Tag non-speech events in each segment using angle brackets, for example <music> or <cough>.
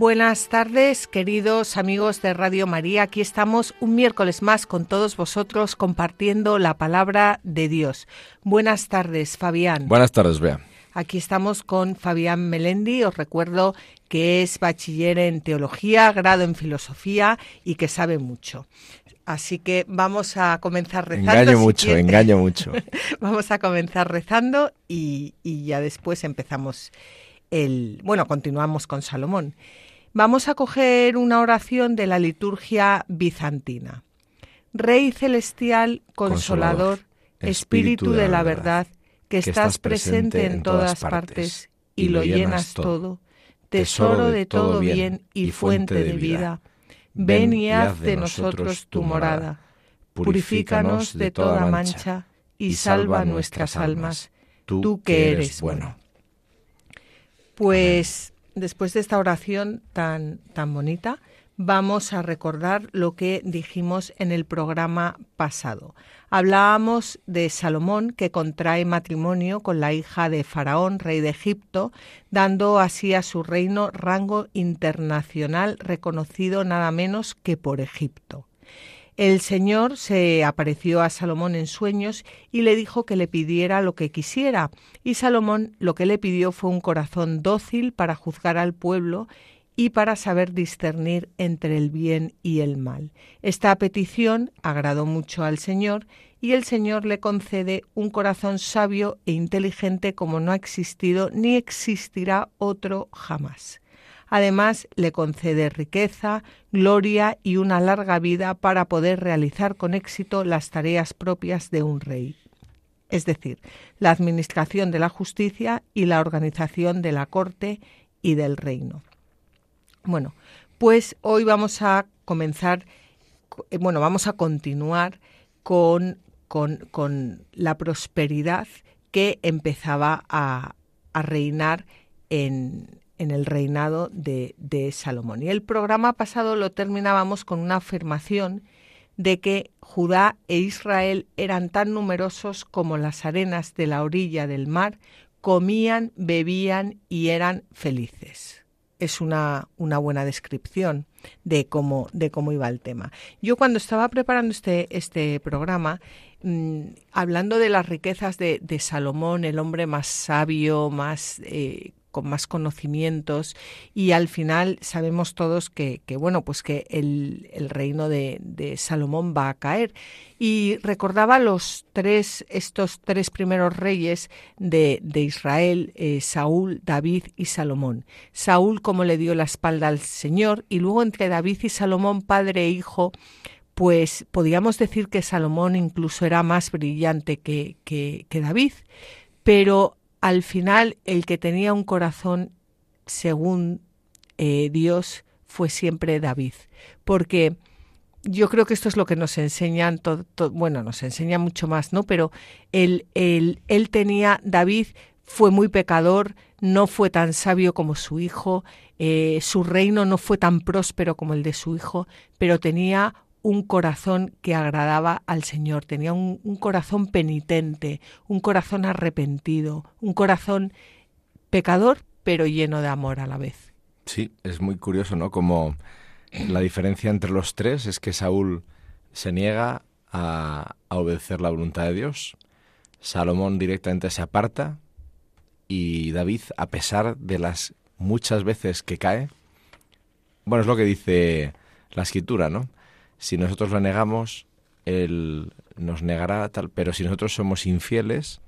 Buenas tardes, queridos amigos de Radio María. Aquí estamos un miércoles más con todos vosotros compartiendo la palabra de Dios. Buenas tardes, Fabián. Buenas tardes, Bea. Aquí estamos con Fabián Melendi. Os recuerdo que es bachiller en teología, grado en filosofía y que sabe mucho. Así que vamos a comenzar rezando. Engaño mucho, engaño mucho. <laughs> vamos a comenzar rezando y, y ya después empezamos el. Bueno, continuamos con Salomón. Vamos a coger una oración de la liturgia bizantina. Rey celestial, consolador, espíritu de la verdad, que estás presente en todas partes y lo llenas todo, tesoro de todo bien y fuente de vida, ven y haz de nosotros tu morada, purifícanos de toda mancha y salva nuestras almas, tú que eres bueno. Pues después de esta oración tan, tan bonita, vamos a recordar lo que dijimos en el programa pasado. Hablábamos de Salomón que contrae matrimonio con la hija de Faraón, rey de Egipto, dando así a su reino rango internacional reconocido nada menos que por Egipto. El Señor se apareció a Salomón en sueños y le dijo que le pidiera lo que quisiera, y Salomón lo que le pidió fue un corazón dócil para juzgar al pueblo y para saber discernir entre el bien y el mal. Esta petición agradó mucho al Señor y el Señor le concede un corazón sabio e inteligente como no ha existido ni existirá otro jamás. Además, le concede riqueza, gloria y una larga vida para poder realizar con éxito las tareas propias de un rey, es decir, la administración de la justicia y la organización de la corte y del reino. Bueno, pues hoy vamos a comenzar, eh, bueno, vamos a continuar con, con, la prosperidad que empezaba a, a reinar en, en el reinado de, Salomón. Y el programa pasado lo terminábamos con una afirmación de que Judá e Israel eran tan numerosos como las arenas de la orilla del mar, comían, bebían y eran felices. Es una, una buena descripción de cómo, de cómo iba el tema. Yo cuando estaba preparando este, este programa, mm, hablando de las riquezas de, Salomón, el hombre más sabio, más eh, con más conocimientos y al final sabemos todos que, bueno pues que el, reino de, Salomón va a caer. Y recordaba los tres estos tres primeros reyes de, Israel eh, Saúl David y Salomón. Saúl como le dio la espalda al Señor y luego entre David y Salomón padre e hijo pues podríamos decir que Salomón incluso era más brillante que, que, que David. Pero al final el que tenía un corazón según eh, Dios fue siempre David, porque yo creo que esto es lo que nos enseñan, todo, bueno, nos enseña mucho más, ¿no? Pero él, él, él tenía, David fue muy pecador, no fue tan sabio como su hijo, eh, su reino no fue tan próspero como el de su hijo, pero tenía un corazón que agradaba al Señor, tenía un, corazón penitente, un corazón arrepentido, un corazón pecador, pero lleno de amor a la vez. Sí, es muy curioso, ¿no? Como la diferencia entre los tres es que Saúl se niega a, a obedecer la voluntad de Dios, Salomón directamente se aparta y David, a pesar de las muchas veces que cae, bueno, es lo que dice la escritura, ¿no? Si nosotros lo negamos, Él nos negará tal, pero si nosotros somos infieles,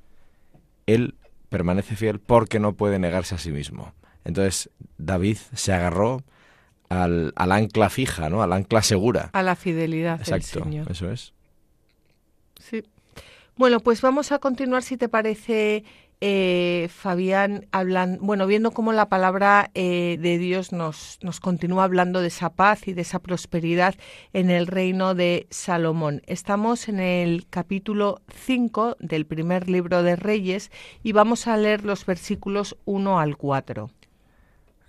Él permanece fiel porque no puede negarse a sí mismo. Entonces David se agarró al, ancla fija, ¿no? Al ancla segura. A la fidelidad del Señor. Eso es. Sí. Bueno, pues vamos a continuar, si te parece, eh, Fabián, hablan, bueno, viendo cómo la palabra eh, de Dios nos, nos continúa hablando de esa paz y de esa prosperidad en el reino de Salomón. Estamos en el capítulo 5 del primer libro de Reyes y vamos a leer los versículos 1 al 4.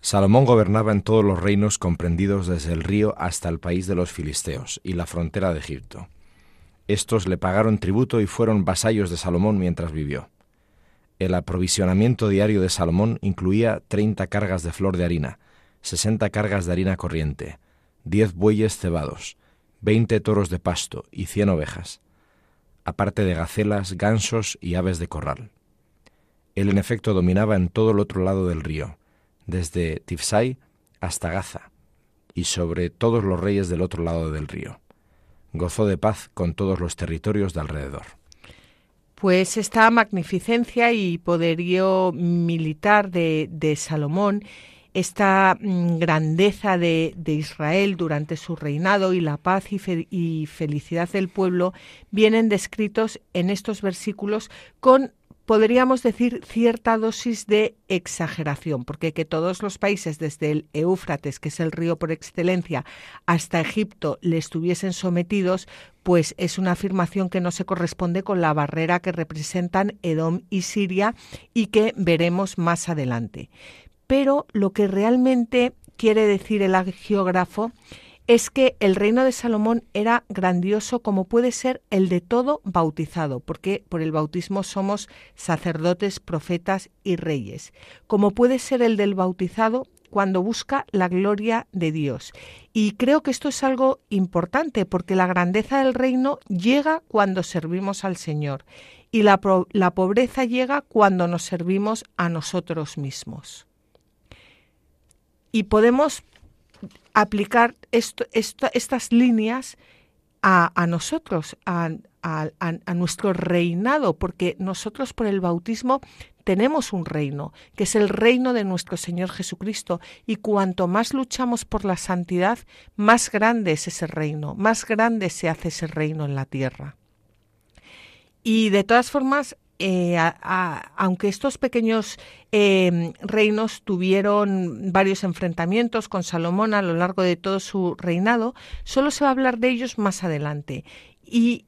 Salomón gobernaba en todos los reinos comprendidos desde el río hasta el país de los filisteos y la frontera de Egipto. Estos le pagaron tributo y fueron vasallos de Salomón mientras vivió. El aprovisionamiento diario de Salomón incluía 30 cargas de flor de harina, 60 cargas de harina corriente, 10 bueyes cebados, 20 toros de pasto y 100 ovejas, aparte de gacelas, gansos y aves de corral. Él en efecto dominaba en todo el otro lado del río, desde Tifsai hasta Gaza, y sobre todos los reyes del otro lado del río. Gozó de paz con todos los territorios de alrededor. Pues esta magnificencia y poderío militar de, de Salomón, esta mm, grandeza de, de, Israel durante su reinado y la paz y, y felicidad del pueblo vienen descritos en estos versículos con podríamos decir, cierta dosis de exageración, porque que todos los países, desde el Éufrates, que es el río por excelencia, hasta Egipto, le estuviesen sometidos, pues es una afirmación que no se corresponde con la barrera que representan Edom y Siria y que veremos más adelante. Pero lo que realmente quiere decir el geógrafo es que el reino de Salomón era grandioso como puede ser el de todo bautizado, porque por el bautismo somos sacerdotes, profetas y reyes, como puede ser el del bautizado cuando busca la gloria de Dios. Y creo que esto es algo importante porque la grandeza del reino llega cuando servimos al Señor y la, la pobreza llega cuando nos servimos a nosotros mismos. Y podemos aplicar estas líneas a, nosotros, a, a, nuestro reinado, porque nosotros por el bautismo tenemos un reino, que es el reino de nuestro Señor Jesucristo, y cuanto más luchamos por la santidad, más grande es ese reino, más grande se hace ese reino en la tierra. Y de todas formas, eh, aunque estos pequeños eh, reinos tuvieron varios enfrentamientos con Salomón a lo largo de todo su reinado, solo se va a hablar de ellos más adelante. Y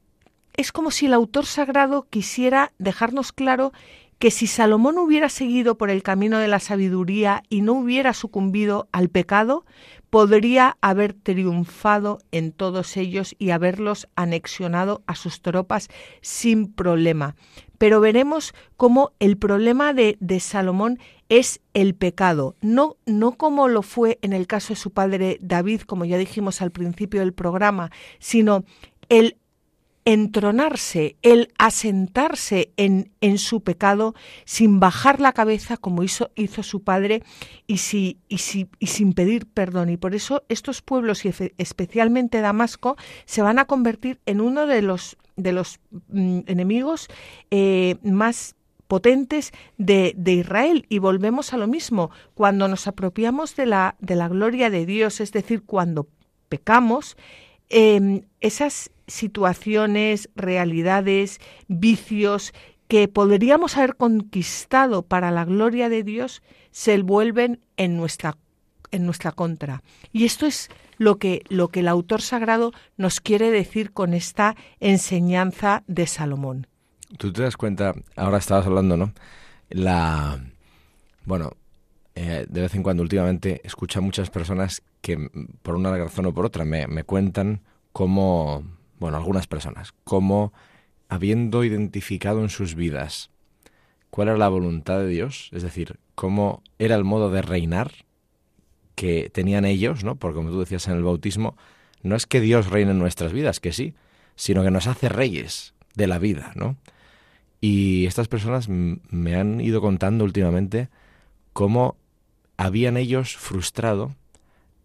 es como si el autor sagrado quisiera dejarnos claro que si Salomón hubiera seguido por el camino de la sabiduría y no hubiera sucumbido al pecado, podría haber triunfado en todos ellos y haberlos anexionado a sus tropas sin problema. Pero veremos cómo el problema de, de Salomón es el pecado, no, no como lo fue en el caso de su padre David, como ya dijimos al principio del programa, sino el entronarse, el asentarse en, en, su pecado sin bajar la cabeza como hizo, hizo su padre y, si, y, si, y, sin pedir perdón. Y por eso estos pueblos, y especialmente Damasco, se van a convertir en uno de los, de los mm, enemigos eh, más potentes de, de, Israel. Y volvemos a lo mismo, cuando nos apropiamos de la, de la gloria de Dios, es decir, cuando pecamos, eh, esas situaciones, realidades, vicios que podríamos haber conquistado para la gloria de Dios se vuelven en nuestra en nuestra contra. Y esto es lo que lo que el autor sagrado nos quiere decir con esta enseñanza de Salomón. Tú te das cuenta, ahora estabas hablando, ¿no? La bueno, eh, de vez en cuando últimamente escucho a muchas personas que por una razón o por otra me, me cuentan cómo bueno, algunas personas, como habiendo identificado en sus vidas cuál era la voluntad de Dios, es decir, cómo era el modo de reinar que tenían ellos, ¿no? Porque como tú decías en el bautismo, no es que Dios reine en nuestras vidas, que sí, sino que nos hace reyes de la vida, ¿no? Y estas personas me han ido contando últimamente cómo habían ellos frustrado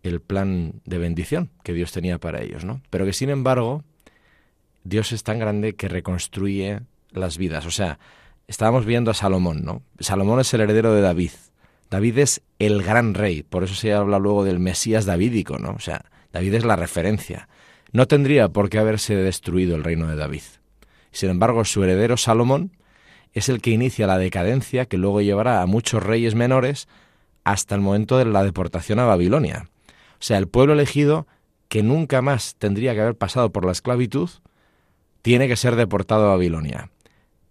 el plan de bendición que Dios tenía para ellos, ¿no? Pero que sin embargo Dios es tan grande que reconstruye las vidas. O sea, estábamos viendo a Salomón, ¿no? Salomón es el heredero de David. David es el gran rey, por eso se habla luego del Mesías davídico, ¿no? O sea, David es la referencia. No tendría por qué haberse destruido el reino de David. Sin embargo, su heredero Salomón es el que inicia la decadencia que luego llevará a muchos reyes menores hasta el momento de la deportación a Babilonia. O sea, el pueblo elegido, que nunca más tendría que haber pasado por la esclavitud, tiene que ser deportado a Babilonia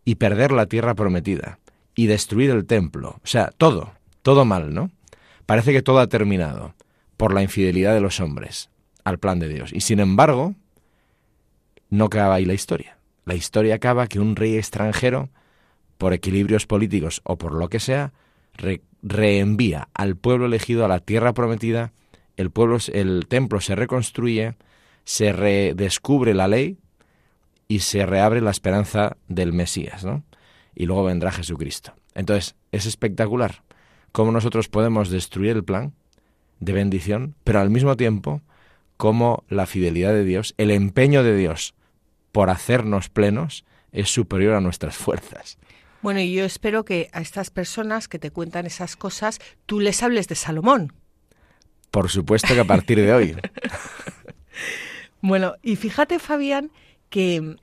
y perder la tierra prometida y destruir el templo. O sea, todo, todo mal, ¿no? Parece que todo ha terminado por la infidelidad de los hombres al plan de Dios. Y sin embargo, no acaba ahí la historia. La historia acaba que un rey extranjero, por equilibrios políticos o por lo que sea, reenvía al pueblo elegido a la tierra prometida, el pueblo, el templo se reconstruye, se redescubre la ley y se reabre la esperanza del Mesías, ¿no? Y luego vendrá Jesucristo. Entonces, es espectacular cómo nosotros podemos destruir el plan de bendición, pero al mismo tiempo cómo la fidelidad de Dios, el empeño de Dios por hacernos plenos es superior a nuestras fuerzas. Bueno, y yo espero que a estas personas que te cuentan esas cosas, tú les hables de Salomón. Por supuesto que a partir de hoy. <laughs> bueno, y fíjate, Fabián, que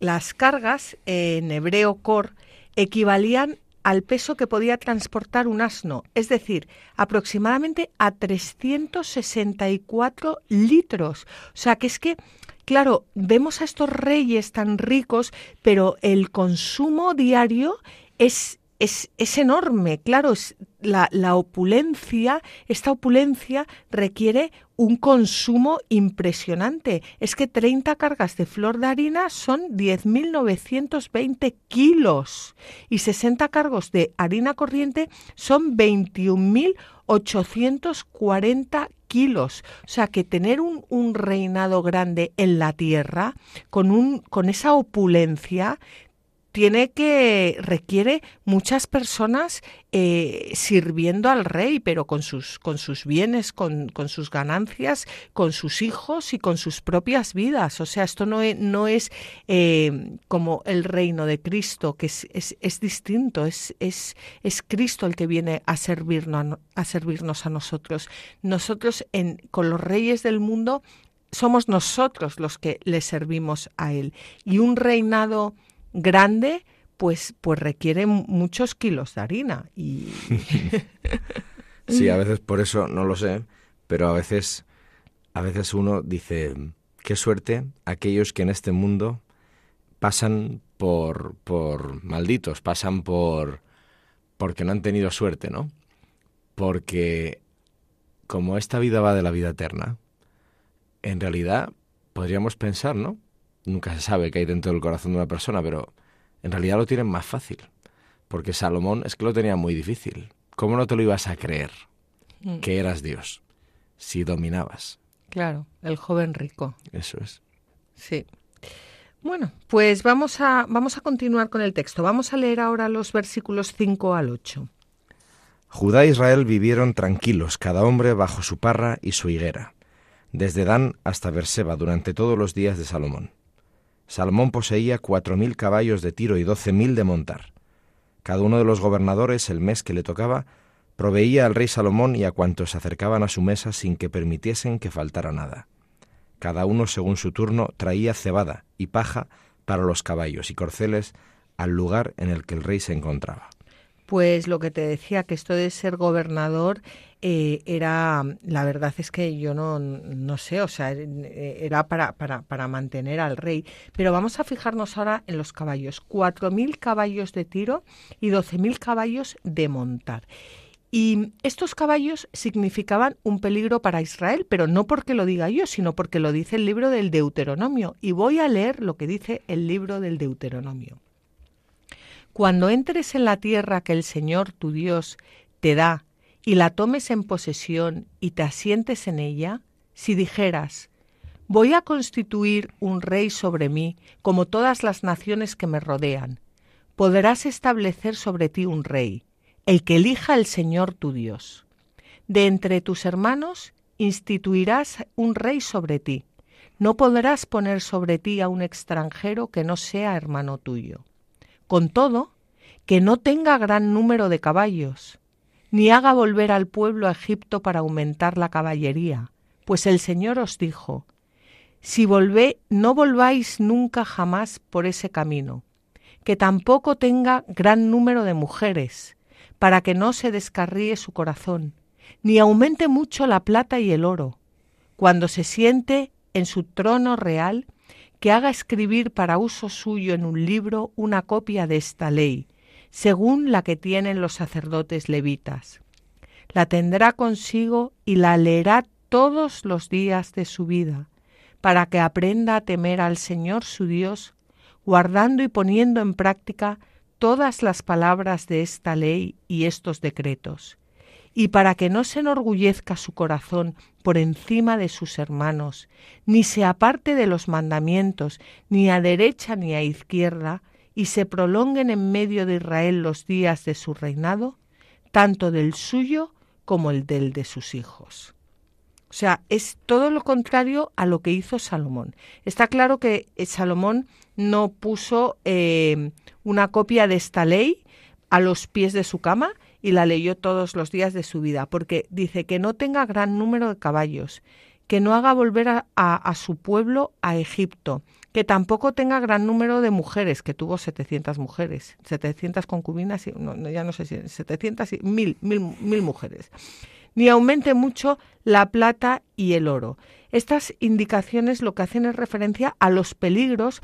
las cargas en hebreo cor equivalían al peso que podía transportar un asno, es decir, aproximadamente a 364 litros. O sea, que es que Claro, vemos a estos reyes tan ricos, pero el consumo diario es, es, es enorme. Claro, es la, la, opulencia, esta opulencia requiere un consumo impresionante. Es que 30 cargas de flor de harina son 10.920 kilos y 60 cargos de harina corriente son 21.840 kilos. O sea, que tener un, un, reinado grande en la tierra, con, un, con esa opulencia, tiene que requiere muchas personas eh, sirviendo al rey, pero con sus con sus bienes, con, con, sus ganancias, con sus hijos y con sus propias vidas. O sea, esto no es, no es eh, como el reino de Cristo, que es, es, es distinto. Es, es, Cristo el que viene a servirnos a servirnos a nosotros. Nosotros en, con los reyes del mundo somos nosotros los que le servimos a él y un reinado grande, pues, pues requiere muchos kilos de harina. Y... <laughs> sí, a veces por eso no lo sé, pero a veces, a veces uno dice, qué suerte aquellos que en este mundo pasan por, por malditos, pasan por porque no han tenido suerte, ¿no? Porque como esta vida va de la vida eterna, en realidad podríamos pensar, ¿no? Nunca se sabe qué hay dentro del corazón de una persona, pero en realidad lo tienen más fácil. Porque Salomón es que lo tenía muy difícil. ¿Cómo no te lo ibas a creer mm. que eras Dios si dominabas? Claro, el joven rico. Eso es. Sí. Bueno, pues vamos a, vamos a continuar con el texto. Vamos a leer ahora los versículos 5 al 8. Judá e Israel vivieron tranquilos, cada hombre bajo su parra y su higuera, desde Dan hasta Berseba durante todos los días de Salomón. Salomón poseía cuatro mil caballos de tiro y doce mil de montar. Cada uno de los gobernadores, el mes que le tocaba, proveía al rey Salomón y a cuantos se acercaban a su mesa sin que permitiesen que faltara nada. Cada uno, según su turno, traía cebada y paja para los caballos y corceles al lugar en el que el rey se encontraba pues lo que te decía, que esto de ser gobernador eh, era, la verdad es que yo no, no sé, o sea, eh, era para, para, para, mantener al rey. Pero vamos a fijarnos ahora en los caballos. 4.000 caballos de tiro y 12.000 caballos de montar. Y estos caballos significaban un peligro para Israel, pero no porque lo diga yo, sino porque lo dice el libro del Deuteronomio. Y voy a leer lo que dice el libro del Deuteronomio. Cuando entres en la tierra que el Señor tu Dios te da y la tomes en posesión y te asientes en ella, si dijeras, voy a constituir un rey sobre mí como todas las naciones que me rodean, podrás establecer sobre ti un rey, el que elija el Señor tu Dios. De entre tus hermanos instituirás un rey sobre ti. No podrás poner sobre ti a un extranjero que no sea hermano tuyo. Con todo, que no tenga gran número de caballos, ni haga volver al pueblo a Egipto para aumentar la caballería, pues el Señor os dijo, si volvé, no volváis nunca jamás por ese camino, que tampoco tenga gran número de mujeres, para que no se descarríe su corazón, ni aumente mucho la plata y el oro, cuando se siente en su trono real, que haga escribir para uso suyo en un libro una copia de esta ley, según la que tienen los sacerdotes levitas. La tendrá consigo y la leerá todos los días de su vida, para que aprenda a temer al Señor su Dios, guardando y poniendo en práctica todas las palabras de esta ley y estos decretos, y para que no se enorgullezca su corazón por encima de sus hermanos, ni se aparte de los mandamientos, ni a derecha ni a izquierda, y se prolonguen en medio de Israel los días de su reinado, tanto del suyo como el del de sus hijos. O sea, es todo lo contrario a lo que hizo Salomón. Está claro que eh, Salomón no puso eh, una copia de esta ley a los pies de su cama y la leyó todos los días de su vida, porque dice que no tenga gran número de caballos, que no haga volver a, a su pueblo a Egipto, que tampoco tenga gran número de mujeres, que tuvo 700 mujeres, 700 concubinas, ya no sé si 700, mil, mil, mil mujeres ni aumente mucho la plata y el oro. Estas indicaciones lo que hacen es referencia a los peligros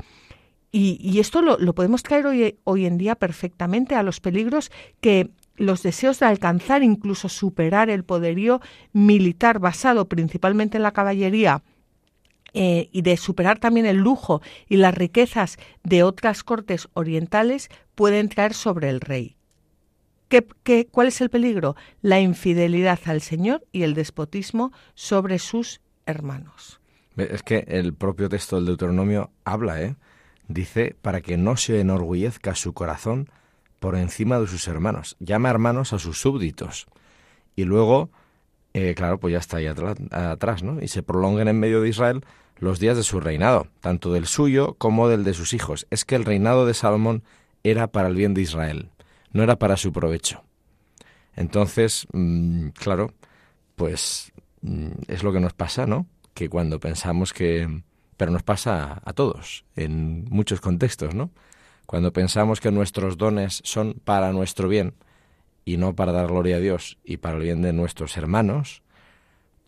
y, esto lo, podemos traer hoy, hoy en día perfectamente a los peligros que los deseos de alcanzar, incluso superar el poderío militar basado principalmente en la caballería, eh, y de superar también el lujo y las riquezas de otras cortes orientales pueden traer sobre el rey. ¿Qué, cuál es el peligro? La infidelidad al Señor y el despotismo sobre sus hermanos. Es que el propio texto del Deuteronomio habla, ¿eh? Dice, para que no se enorgullezca su corazón por encima de sus hermanos. Llama hermanos a sus súbditos. Y luego, eh, claro, pues ya está ahí atrás, atrás, ¿no? Y se prolonguen en medio de Israel los días de su reinado, tanto del suyo como del de sus hijos. Es que el reinado de Salomón era para el bien de Israel no era para su provecho. Entonces, mm, claro, pues mm, es lo que nos pasa, ¿no? Que cuando pensamos que... Pero nos pasa a todos, en muchos contextos, ¿no? Cuando pensamos que nuestros dones son para nuestro bien y no para dar gloria a Dios y para el bien de nuestros hermanos,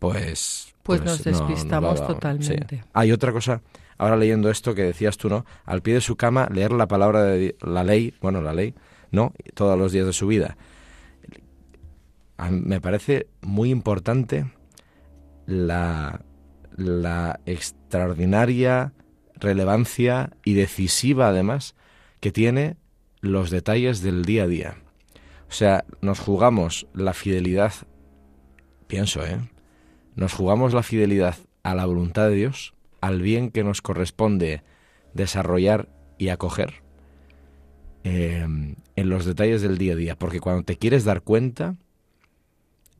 pues... Pues, pues nos despistamos totalmente. Hay otra cosa, ahora leyendo esto que decías tú, ¿no? Al pie de su cama, leer la palabra de la ley, bueno, la ley, ¿no? Todos los días de su vida. Me parece muy importante la, la extraordinaria relevancia y decisiva además que tiene los detalles del día a día. O sea, nos jugamos la fidelidad, pienso, ¿eh? Nos jugamos la fidelidad a la voluntad de Dios, al bien que nos corresponde desarrollar y acoger, Em, en los detalles del día a día, porque cuando te quieres dar cuenta,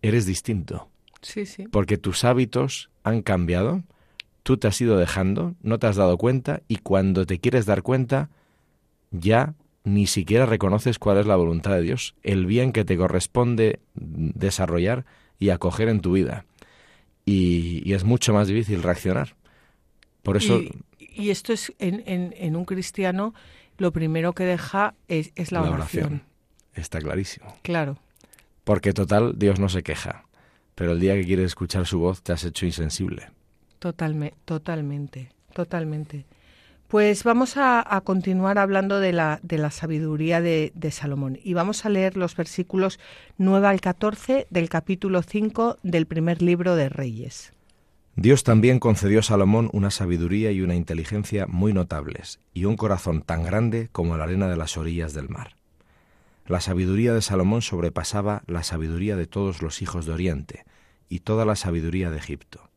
eres distinto. Sí, sí. Porque tus hábitos han cambiado, tú te has ido dejando, no te has dado cuenta y cuando te quieres dar cuenta, ya ni siquiera reconoces cuál es la voluntad de Dios, el bien que te corresponde desarrollar y acoger en tu vida. Y, es mucho más difícil reaccionar. Por eso... Y, esto es en, en un cristiano lo primero que deja es, la, oración. Está clarísimo. Claro. Porque total, Dios no se queja, pero el día que quieres escuchar su voz te has hecho insensible. Totalmente, totalmente, totalmente. Pues vamos a, continuar hablando de la, de la sabiduría de, de, Salomón y vamos a leer los versículos 9 al 14 del capítulo 5 del primer libro de Reyes. Dios también concedió a Salomón una sabiduría y una inteligencia muy notables, y un corazón tan grande como la arena de las orillas del mar. La sabiduría de Salomón sobrepasaba la sabiduría de todos los hijos de Oriente, y toda la sabiduría de Egipto.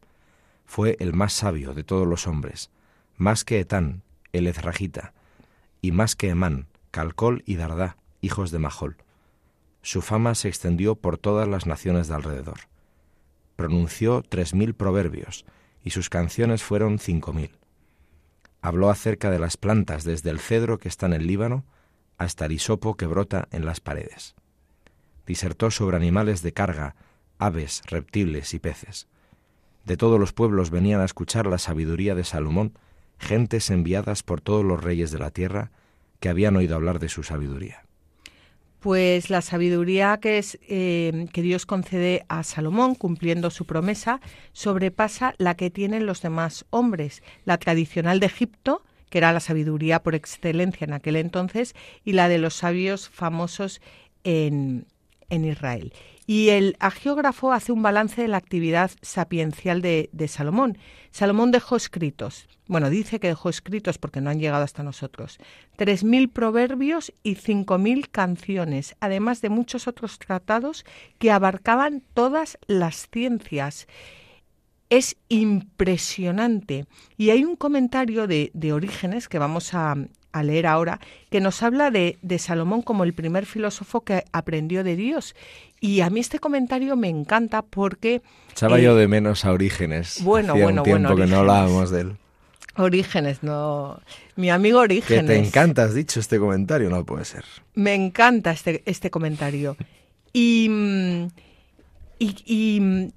Fue el más sabio de todos los hombres, más que Etán, el Ezragita, y más que Emán, Calcol y Dardá, hijos de Mahol. Su fama se extendió por todas las naciones de alrededor pronunció tres mil proverbios y sus canciones fueron cinco mil. Habló acerca de las plantas desde el cedro que está en el Líbano hasta el hisopo que brota en las paredes. Disertó sobre animales de carga, aves, reptiles y peces. De todos los pueblos venían a escuchar la sabiduría de Salomón, gentes enviadas por todos los reyes de la tierra que habían oído hablar de su sabiduría. Pues la sabiduría eh, que Dios concede a Salomón, cumpliendo su promesa, sobrepasa la que tienen los demás hombres. La tradicional de Egipto, que era la sabiduría por excelencia en aquel entonces, y la de los sabios famosos en, en Israel. Y el agiógrafo hace un balance de la actividad sapiencial de, Salomón. Salomón dejó escritos, bueno, dice que dejó escritos porque no han llegado hasta nosotros, tres mil proverbios y cinco mil canciones, además de muchos otros tratados que abarcaban todas las ciencias. Es impresionante. Y hay un comentario de, de Orígenes que vamos a, a leer ahora, que nos habla de, de, Salomón como el primer filósofo que aprendió de Dios. Y a mí este comentario me encanta porque... Echaba yo eh, de menos a Orígenes. Bueno, bueno, un tiempo que no hablábamos de él. Orígenes, no. Mi amigo Orígenes. Que te encanta, has dicho este comentario, no puede ser. Me encanta este, este comentario. Y, y, y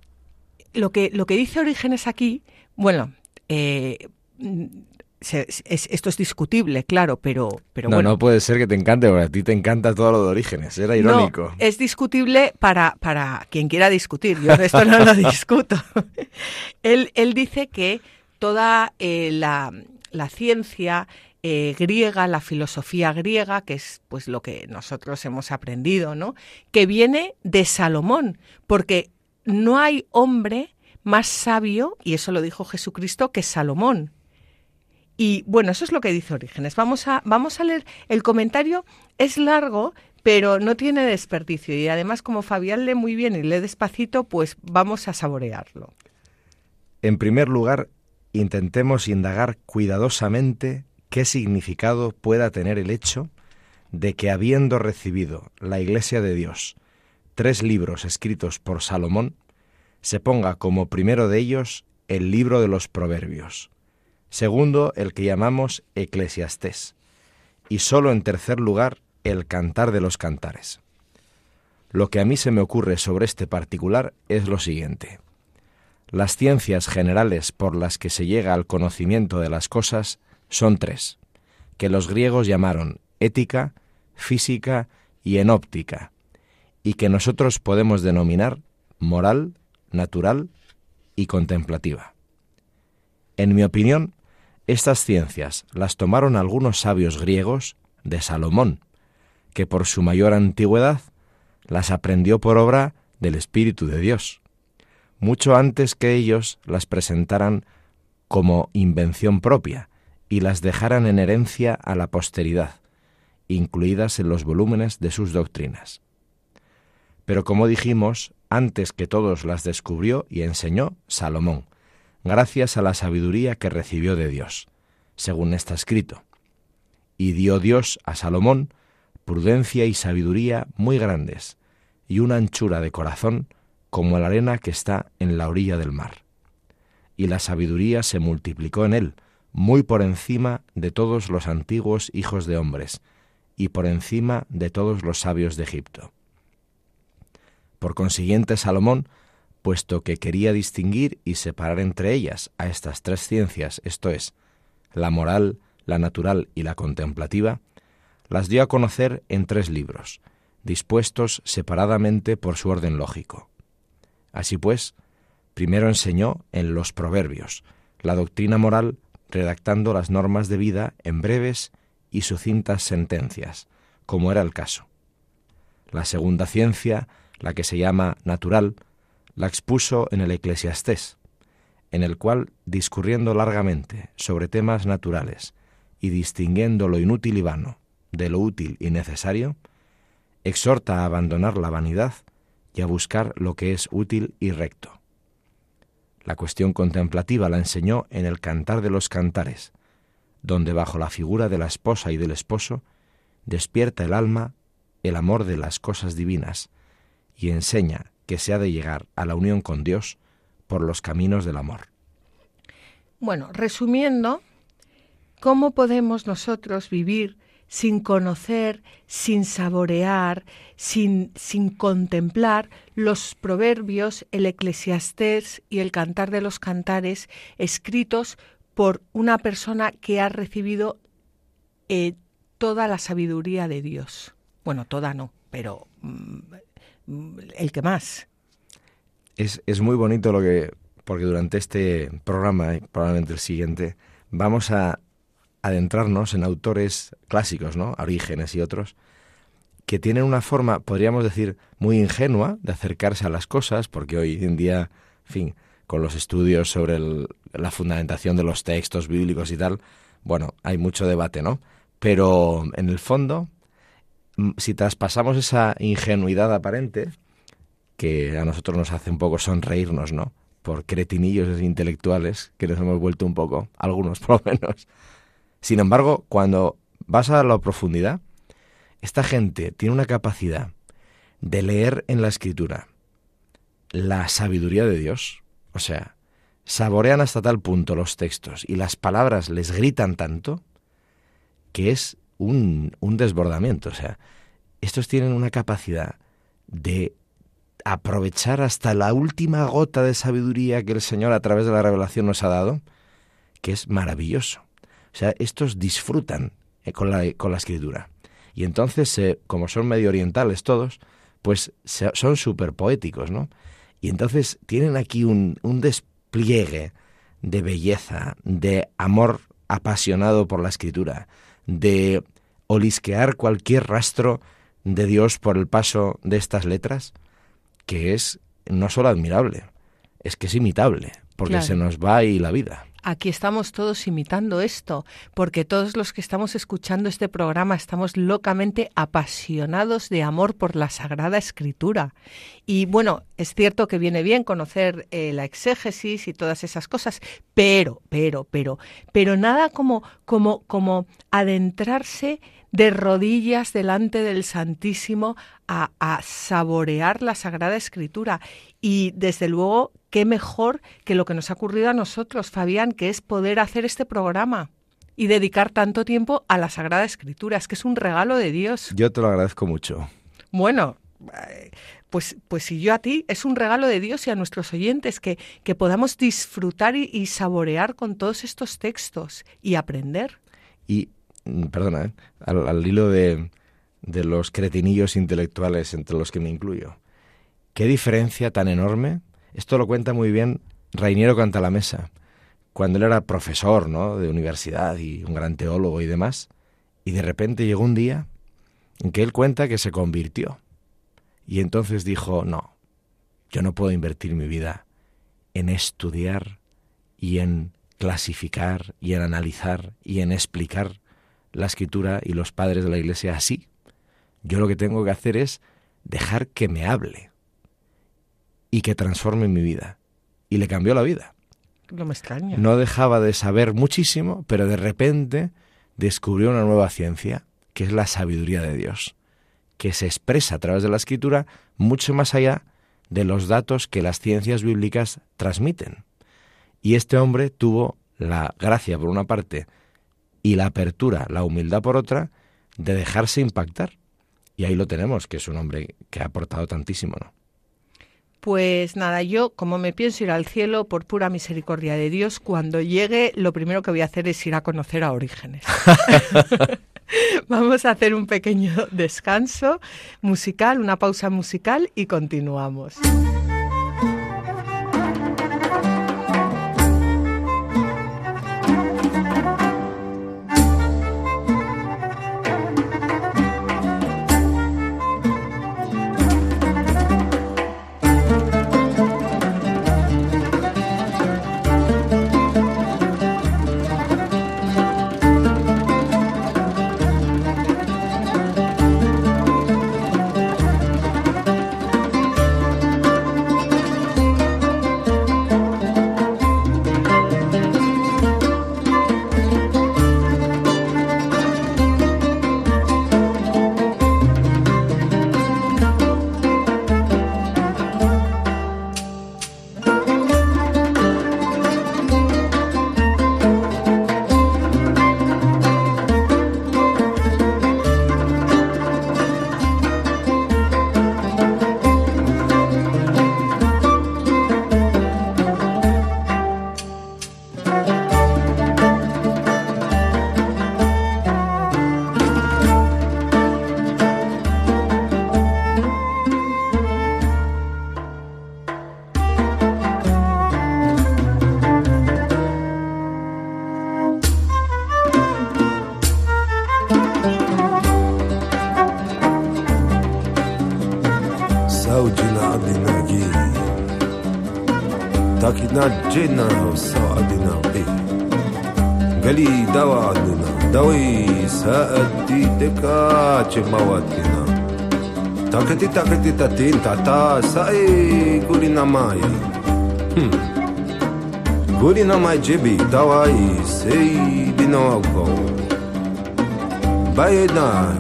lo, que, lo que dice Orígenes aquí, bueno, eh, esto es discutible, claro, pero, pero no, bueno. No puede ser que te encante, porque a ti te encanta todo lo de orígenes, era irónico. es discutible para, para quien quiera discutir, yo esto no lo <laughs> discuto. él, él dice que toda eh, la, la, ciencia eh, griega, la filosofía griega, que es pues lo que nosotros hemos aprendido, ¿no? Que viene de Salomón, porque no hay hombre más sabio, y eso lo dijo Jesucristo, que Salomón. Y bueno, eso es lo que dice Orígenes. Vamos a, vamos a leer el comentario, es largo, pero no tiene desperdicio. Y además, como Fabián lee muy bien y lee despacito, pues vamos a saborearlo. En primer lugar, intentemos indagar cuidadosamente qué significado pueda tener el hecho de que habiendo recibido la Iglesia de Dios tres libros escritos por Salomón, se ponga como primero de ellos el libro de los Proverbios Segundo, el que llamamos Eclesiastés. Y solo en tercer lugar, el Cantar de los Cantares. Lo que a mí se me ocurre sobre este particular es lo siguiente. Las ciencias generales por las que se llega al conocimiento de las cosas son tres, que los griegos llamaron ética, física y enóptica, y que nosotros podemos denominar moral, natural y contemplativa. En mi opinión, estas ciencias las tomaron algunos sabios griegos de Salomón, que por su mayor antigüedad las aprendió por obra del Espíritu de Dios, mucho antes que ellos las presentaran como invención propia y las dejaran en herencia a la posteridad, incluidas en los volúmenes de sus doctrinas. Pero como dijimos, antes que todos las descubrió y enseñó Salomón, gracias a la sabiduría que recibió de Dios, según está escrito. Y dio Dios a Salomón prudencia y sabiduría muy grandes, y una anchura de corazón como la arena que está en la orilla del mar. Y la sabiduría se multiplicó en él, muy por encima de todos los antiguos hijos de hombres, y por encima de todos los sabios de Egipto. Por consiguiente, Salomón puesto que quería distinguir y separar entre ellas a estas tres ciencias, esto es, la moral, la natural y la contemplativa, las dio a conocer en tres libros, dispuestos separadamente por su orden lógico. Así pues, primero enseñó en los Proverbios la doctrina moral, redactando las normas de vida en breves y sucintas sentencias, como era el caso. La segunda ciencia, la que se llama natural, la expuso en el Eclesiastés, en el cual, discurriendo largamente sobre temas naturales y distinguiendo lo inútil y vano de lo útil y necesario, exhorta a abandonar la vanidad y a buscar lo que es útil y recto. La cuestión contemplativa la enseñó en el Cantar de los Cantares, donde bajo la figura de la esposa y del esposo despierta el alma el amor de las cosas divinas y enseña que se ha de llegar a la unión con Dios por los caminos del amor. Bueno, resumiendo, ¿cómo podemos nosotros vivir sin conocer, sin saborear, sin, sin contemplar los proverbios, el eclesiastés y el cantar de los cantares escritos por una persona que ha recibido eh, toda la sabiduría de Dios. Bueno, toda no, pero mm, el que más. Es, es muy bonito lo que, porque durante este programa, y probablemente el siguiente, vamos a adentrarnos en autores clásicos, ¿no? Orígenes y otros, que tienen una forma, podríamos decir, muy ingenua de acercarse a las cosas, porque hoy en día, en fin, con los estudios sobre la fundamentación de los textos bíblicos y tal, bueno, hay mucho debate, ¿no? Pero en el fondo, si traspasamos esa ingenuidad aparente, que a nosotros nos hace un poco sonreírnos, ¿no? Por cretinillos intelectuales que nos hemos vuelto un poco, algunos <laughs> por lo menos. Sin embargo, cuando vas a la profundidad, esta gente tiene una capacidad de leer en la escritura la sabiduría de Dios, o sea, saborean hasta tal punto los textos y las palabras les gritan tanto que es un, un desbordamiento. O sea, estos tienen una capacidad de aprovechar hasta la última gota de sabiduría que el Señor a través de la revelación nos ha dado, que es maravilloso. O sea, estos disfrutan eh, con, la, con la escritura. Y entonces, eh, como son medio orientales todos, pues son súper poéticos, ¿no? Y entonces tienen aquí un, un despliegue de belleza, de amor apasionado por la escritura, de olisquear cualquier rastro de Dios por el paso de estas letras, que es no solo admirable, es que es imitable, porque se nos va ahí la vida. Aquí estamos todos imitando esto, porque todos los que estamos escuchando este programa estamos locamente apasionados de amor por la Sagrada Escritura. Y bueno, es cierto que viene bien conocer eh, la exégesis y todas esas cosas, pero, pero, pero, pero nada como, como, como adentrarse de rodillas delante del Santísimo a, saborear la Sagrada Escritura. Y desde luego, qué mejor que lo que nos ha ocurrido a nosotros, Fabián, que es poder hacer este programa y dedicar tanto tiempo a la Sagrada Escritura. Es que es un regalo de Dios. Yo te lo agradezco mucho. Bueno, eh, pues, pues si yo a ti, es un regalo de Dios y a nuestros oyentes que, que podamos disfrutar y, y saborear con todos estos textos y aprender. Y Mm, perdona, ¿eh? al, hilo de, de los cretinillos intelectuales entre los que me incluyo. Qué diferencia tan enorme. Esto lo cuenta muy bien Rainiero Cantalamesa, cuando él era profesor ¿no? de universidad y un gran teólogo y demás, y de repente llegó un día en que él cuenta que se convirtió. Y entonces dijo, no, yo no puedo invertir mi vida en estudiar y en clasificar y en analizar y en explicar la escritura y los padres de la iglesia así. Yo lo que tengo que hacer es dejar que me hable y que transforme mi vida. Y le cambió la vida. No me extraña. No dejaba de saber muchísimo, pero de repente descubrió una nueva ciencia, que es la sabiduría de Dios, que se expresa a través de la escritura mucho más allá de los datos que las ciencias bíblicas transmiten. Y este hombre tuvo la gracia, por una parte, y la apertura, la humildad por otra, de dejarse impactar. Y ahí lo tenemos, que es un hombre que ha aportado tantísimo, ¿no? Pues nada, yo como me pienso ir al cielo por pura misericordia de Dios, cuando llegue lo primero que voy a hacer es ir a conocer a Orígenes. <laughs> Vamos a hacer un pequeño descanso musical, una pausa musical y continuamos. جينا وصعدنا إيه قالي دوا عندنا دوي ساقد دي دكاتش مواتنا تاكتي تاكتي تاتين تاتا ساي قولينا ماي قولينا ماي جيبي دواي سيدنا وقو باينا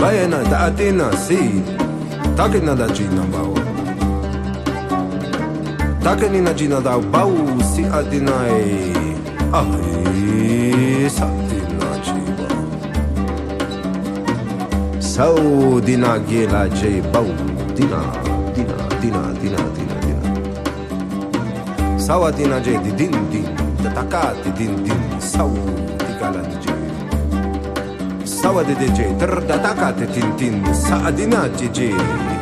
باينا تاتينا سي تاكتنا دا جينا باو Dacă ni nagina dau bau si adinai ahi satina jiba sau dina gela jei bau dina dina dina dina dina dina sau adina jei di din din tataka di din din sau tikala di jei sau adi di ter tataka di din din sa adina jei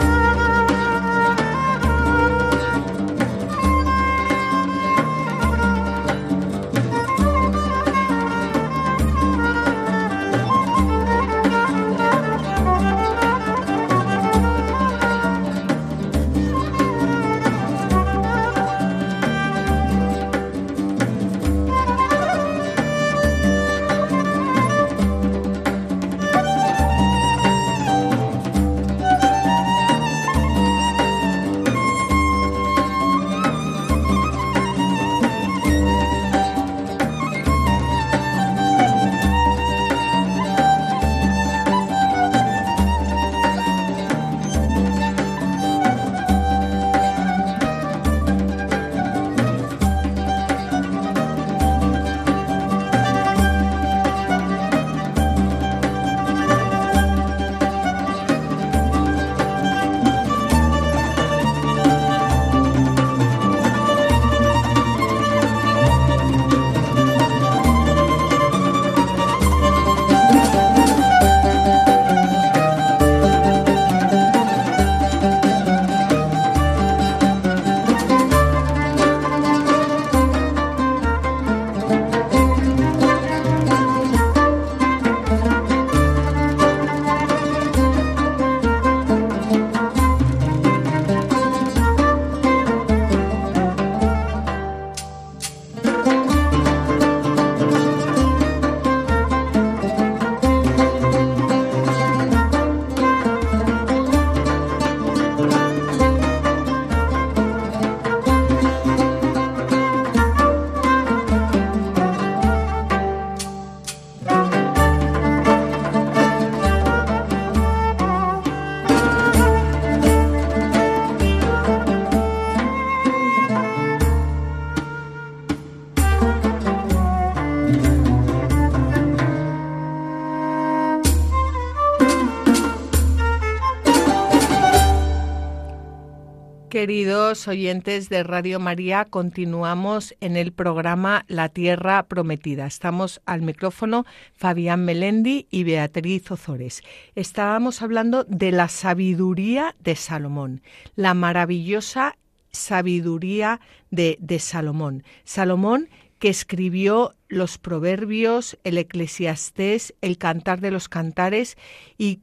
Queridos oyentes de Radio María, continuamos en el programa La Tierra Prometida. Estamos al micrófono Fabián Melendi y Beatriz Ozores. Estábamos hablando de la sabiduría de Salomón, la maravillosa sabiduría de, de Salomón. Salomón que escribió los proverbios, el eclesiastés, el cantar de los cantares y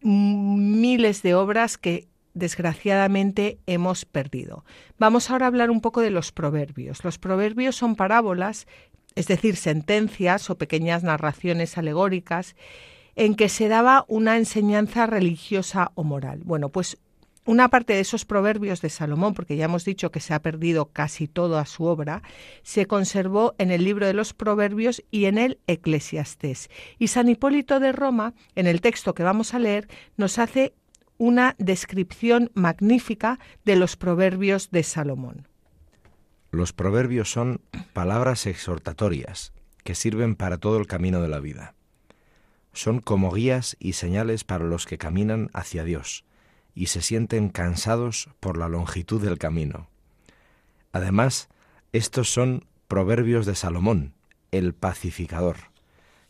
miles de obras que desgraciadamente hemos perdido. Vamos ahora a hablar un poco de los proverbios. Los proverbios son parábolas, es decir, sentencias o pequeñas narraciones alegóricas en que se daba una enseñanza religiosa o moral. Bueno, pues una parte de esos proverbios de Salomón, porque ya hemos dicho que se ha perdido casi toda su obra, se conservó en el libro de los proverbios y en el Eclesiastés. Y San Hipólito de Roma, en el texto que vamos a leer, nos hace una descripción magnífica de los proverbios de Salomón. Los proverbios son palabras exhortatorias que sirven para todo el camino de la vida. Son como guías y señales para los que caminan hacia Dios y se sienten cansados por la longitud del camino. Además, estos son proverbios de Salomón, el pacificador,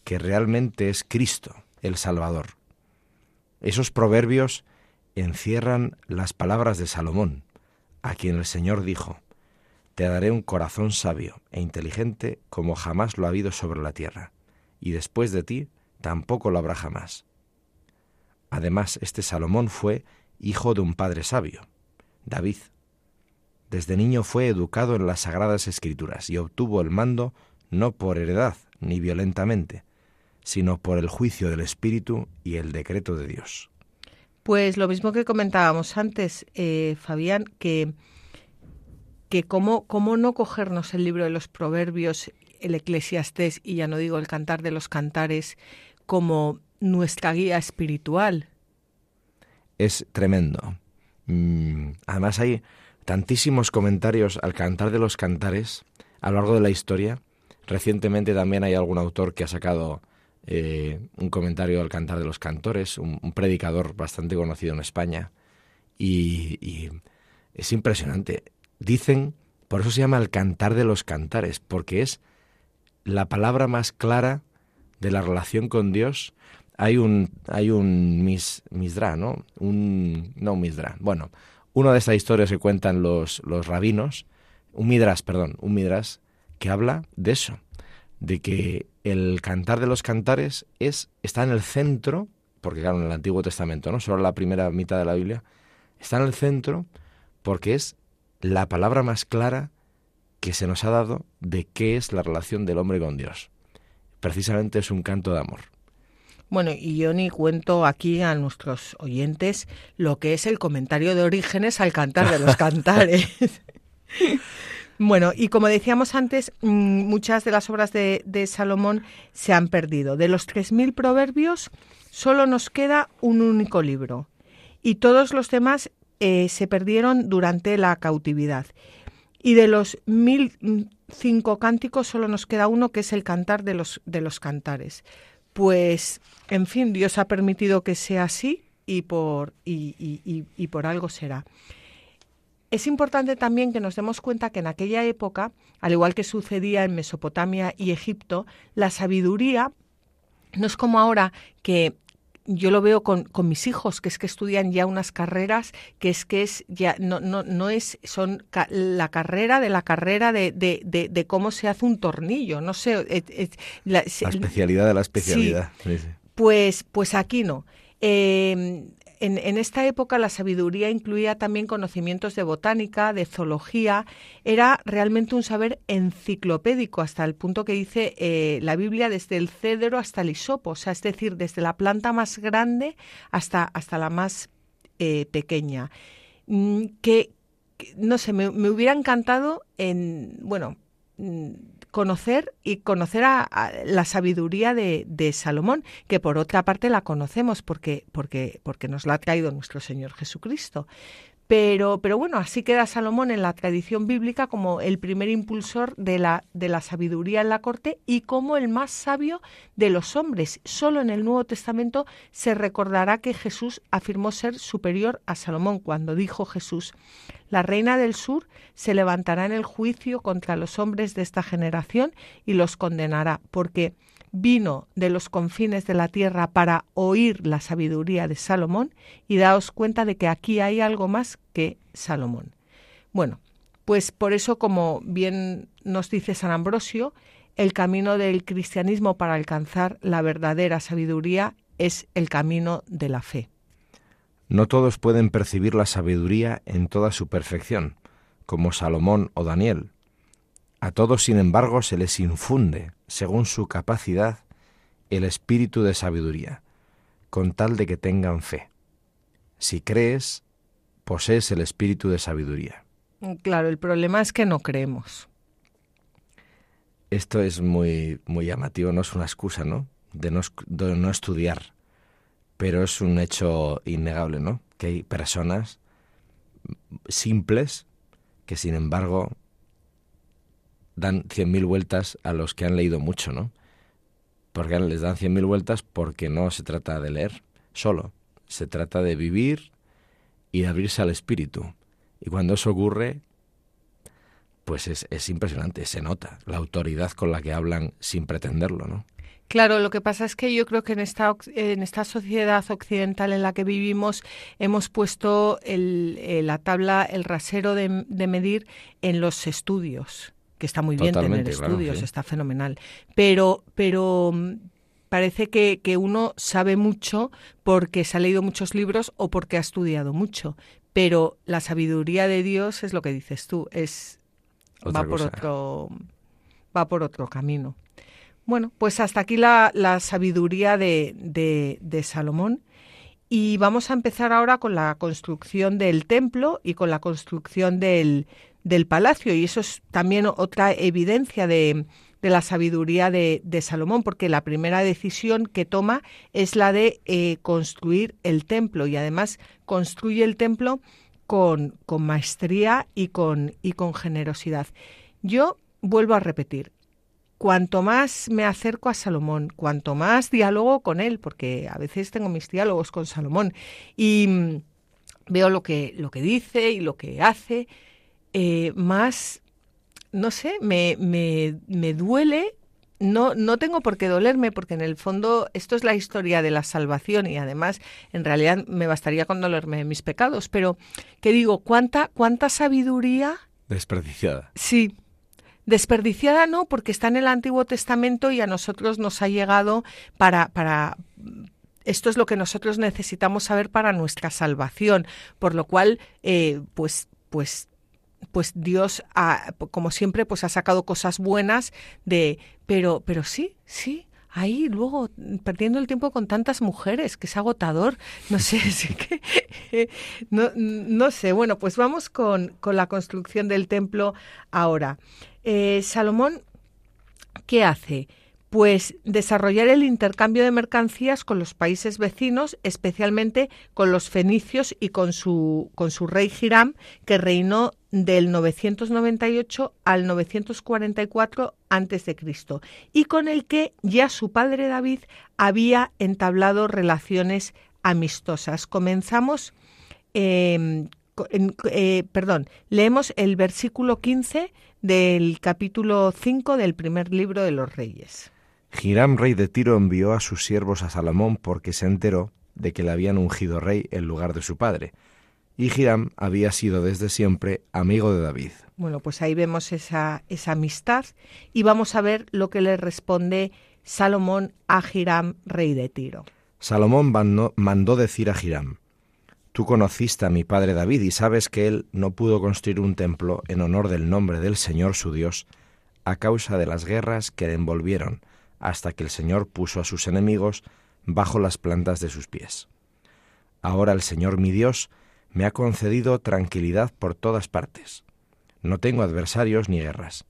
que realmente es Cristo, el Salvador. Esos proverbios encierran las palabras de Salomón, a quien el Señor dijo, Te daré un corazón sabio e inteligente como jamás lo ha habido sobre la tierra, y después de ti tampoco lo habrá jamás. Además, este Salomón fue hijo de un padre sabio, David. Desde niño fue educado en las sagradas escrituras y obtuvo el mando no por heredad ni violentamente, sino por el juicio del Espíritu y el decreto de Dios. Pues lo mismo que comentábamos antes, eh, Fabián, que, que cómo, cómo no cogernos el libro de los proverbios, el eclesiastés y ya no digo el cantar de los cantares, como nuestra guía espiritual. Es tremendo. Mm, además hay tantísimos comentarios al cantar de los cantares a lo largo de la historia. Recientemente también hay algún autor que ha sacado eh, un comentario al cantar de los cantores, un, predicador bastante conocido en España. Y, es impresionante. Dicen, por eso se llama el cantar de los cantares, porque es la palabra más clara de la relación con Dios. Hay un, hay un mis, misdra, ¿no? Un, no un misdra. Bueno, una de estas historias que cuentan los, los rabinos, un midras, perdón, un midras, que habla de eso, de que el cantar de los cantares es, está en el centro, porque claro, en el Antiguo Testamento, ¿no? Solo la primera mitad de la Biblia, está en el centro porque es la palabra más clara que se nos ha dado de qué es la relación del hombre con Dios. Precisamente es un canto de amor. Bueno, y yo ni cuento aquí a nuestros oyentes lo que es el comentario de Orígenes al cantar de los <laughs> cantares. Bueno, y como decíamos antes, mm, muchas de las obras de, Salomón se han perdido. De los 3.000 proverbios, solo nos queda un único libro. Y todos los demás eh, se perdieron durante la cautividad. Y de los 1.005 cánticos, solo nos queda uno, que es el cantar de los, de los cantares. Pues, en fin, Dios ha permitido que sea así y por, y por algo será. Es importante también que nos demos cuenta que en aquella época, al igual que sucedía en Mesopotamia y Egipto, la sabiduría no es como ahora que yo lo veo con, mis hijos, que es que estudian ya unas carreras, que es que es ya no, no, no es, son la carrera de la carrera de, de, de, cómo se hace un tornillo, no sé. la, especialidad de la especialidad. Pues, pues aquí no. Eh, en, esta época la sabiduría incluía también conocimientos de botánica, de zoología, era realmente un saber enciclopédico hasta el punto que dice eh, la Biblia desde el cedro hasta el hisopo, o sea, es decir, desde la planta más grande hasta, hasta la más eh, pequeña. Mm, que, no sé, me, me, hubiera encantado en, bueno, mm, conocer y conocer a, la sabiduría de, de, Salomón, que por otra parte la conocemos porque, porque, porque nos la ha traído nuestro Señor Jesucristo. Pero, pero bueno, así queda Salomón en la tradición bíblica como el primer impulsor de la, de la sabiduría en la corte y como el más sabio de los hombres. Solo en el Nuevo Testamento se recordará que Jesús afirmó ser superior a Salomón cuando dijo Jesús, la reina del sur se levantará en el juicio contra los hombres de esta generación y los condenará, porque vino de los confines de la tierra para oír la sabiduría de Salomón y daos cuenta de que aquí hay algo más que Salomón. Bueno, pues por eso, como bien nos dice San Ambrosio, el camino del cristianismo para alcanzar la verdadera sabiduría es el camino de la fe. No todos pueden percibir la sabiduría en toda su perfección, como Salomón o Daniel, a todos, sin embargo, se les infunde, según su capacidad, el espíritu de sabiduría, con tal de que tengan fe. Si crees, posees el espíritu de sabiduría. Claro, el problema es que no creemos. Esto es muy, muy llamativo, no es una excusa, ¿no? De no, de no estudiar, pero es un hecho innegable, ¿no? Que hay personas simples que, sin embargo, dan cien mil vueltas a los que han leído mucho, ¿no? Porque les dan cien mil vueltas porque no se trata de leer solo, se trata de vivir y de abrirse al espíritu. Y cuando eso ocurre, pues es, es impresionante, se nota la autoridad con la que hablan sin pretenderlo, ¿no? Claro, lo que pasa es que yo creo que en esta, en esta sociedad occidental en la que vivimos hemos puesto el, eh, la tabla, el rasero de, de medir en los estudios que está muy bien tener estudios, está fenomenal. Pero, pero parece que, que, uno sabe mucho porque se ha leído muchos libros o porque ha estudiado mucho, pero la sabiduría de Dios es lo que dices tú, es va por otro va por otro camino. Bueno, pues hasta aquí la, la sabiduría de, de, de Salomón. Y vamos a empezar ahora con la construcción del templo y con la construcción del, del palacio. Y eso es también otra evidencia de, de la sabiduría de, Salomón, porque la primera decisión que toma es la de eh, construir el templo y además construye el templo con, con maestría y con, y con generosidad. Yo vuelvo a repetir, cuanto más me acerco a Salomón, cuanto más diálogo con él, porque a veces tengo mis diálogos con Salomón y mm, veo lo que, lo que dice y lo que hace, eh, más, no sé, me, me, me duele no, no tengo por qué dolerme porque en el fondo esto es la historia de la salvación y además en realidad me bastaría con dolerme de mis pecados, pero que digo, ¿cuánta, cuánta sabiduría? Desperdiciada. Sí, Desperdiciada no, porque está en el Antiguo Testamento y a nosotros nos ha llegado para, para esto es lo que nosotros necesitamos saber para nuestra salvación, por lo cual, eh, pues, pues, pues Dios, ha, como siempre, pues ha sacado cosas buenas de, pero, pero sí, sí, ahí luego perdiendo el tiempo con tantas mujeres, que es agotador. No sé, <laughs> sí que, no, no sé. Bueno, pues vamos con, con la construcción del templo ahora. Eh, Salomón, ¿qué hace? Pues desarrollar el intercambio de mercancías con los países vecinos, especialmente con los fenicios y con su, con su rey Hiram, que reinó del 998 al 944 a.C., y con el que ya su padre David había entablado relaciones amistosas. Comenzamos, eh, eh, perdón, leemos el versículo 15 del capítulo 5 del primer libro de los Reyes. Hiram, rey de Tiro, envió a sus siervos a Salomón porque se enteró de que le habían ungido rey en lugar de su padre. Y Hiram había sido desde siempre amigo de David. Bueno, pues ahí vemos esa, esa amistad y vamos a ver lo que le responde Salomón a Hiram, rey de Tiro. Salomón mandó decir a Hiram, Tú conociste a mi padre David y sabes que él no pudo construir un templo en honor del nombre del Señor su Dios a causa de las guerras que le envolvieron, hasta que el Señor puso a sus enemigos bajo las plantas de sus pies. Ahora el Señor mi Dios me ha concedido tranquilidad por todas partes. No tengo adversarios ni guerras.